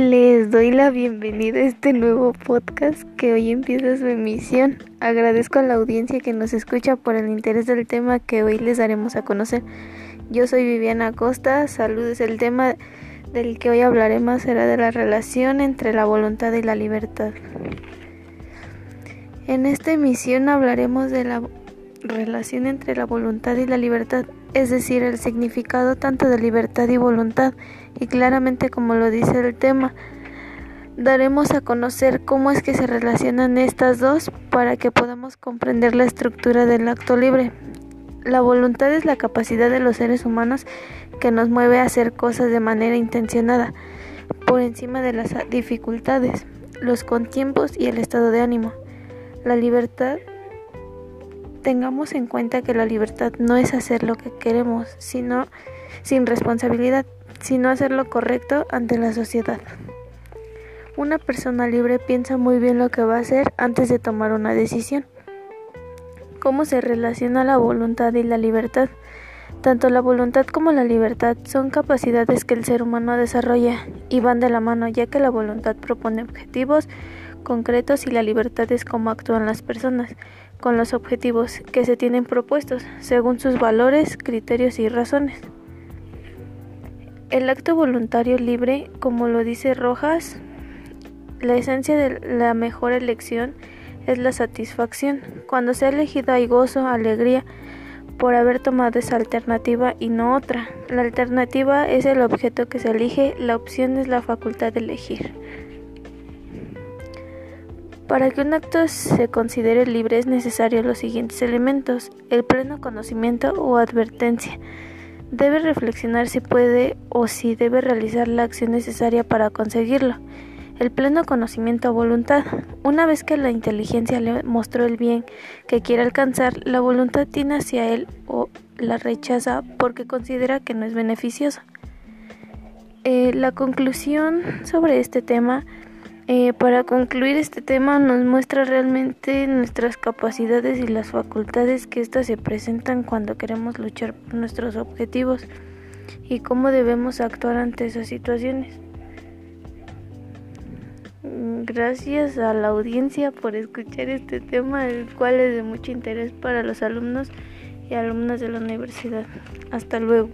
Les doy la bienvenida a este nuevo podcast que hoy empieza su emisión. Agradezco a la audiencia que nos escucha por el interés del tema que hoy les daremos a conocer. Yo soy Viviana Costa, saludos. El tema del que hoy hablaré más será de la relación entre la voluntad y la libertad. En esta emisión hablaremos de la relación entre la voluntad y la libertad, es decir, el significado tanto de libertad y voluntad, y claramente como lo dice el tema, daremos a conocer cómo es que se relacionan estas dos para que podamos comprender la estructura del acto libre. La voluntad es la capacidad de los seres humanos que nos mueve a hacer cosas de manera intencionada, por encima de las dificultades, los contiempos y el estado de ánimo. La libertad tengamos en cuenta que la libertad no es hacer lo que queremos, sino sin responsabilidad, sino hacer lo correcto ante la sociedad. Una persona libre piensa muy bien lo que va a hacer antes de tomar una decisión. ¿Cómo se relaciona la voluntad y la libertad? Tanto la voluntad como la libertad son capacidades que el ser humano desarrolla y van de la mano, ya que la voluntad propone objetivos concretos y la libertad es cómo actúan las personas con los objetivos que se tienen propuestos según sus valores, criterios y razones. El acto voluntario libre, como lo dice Rojas, la esencia de la mejor elección es la satisfacción. Cuando se ha elegido hay gozo, alegría por haber tomado esa alternativa y no otra. La alternativa es el objeto que se elige, la opción es la facultad de elegir. Para que un acto se considere libre es necesario los siguientes elementos. El pleno conocimiento o advertencia. Debe reflexionar si puede o si debe realizar la acción necesaria para conseguirlo. El pleno conocimiento o voluntad. Una vez que la inteligencia le mostró el bien que quiere alcanzar, la voluntad tiene hacia él o la rechaza porque considera que no es beneficioso. Eh, la conclusión sobre este tema eh, para concluir este tema nos muestra realmente nuestras capacidades y las facultades que éstas se presentan cuando queremos luchar por nuestros objetivos y cómo debemos actuar ante esas situaciones. Gracias a la audiencia por escuchar este tema, el cual es de mucho interés para los alumnos y alumnas de la universidad. Hasta luego.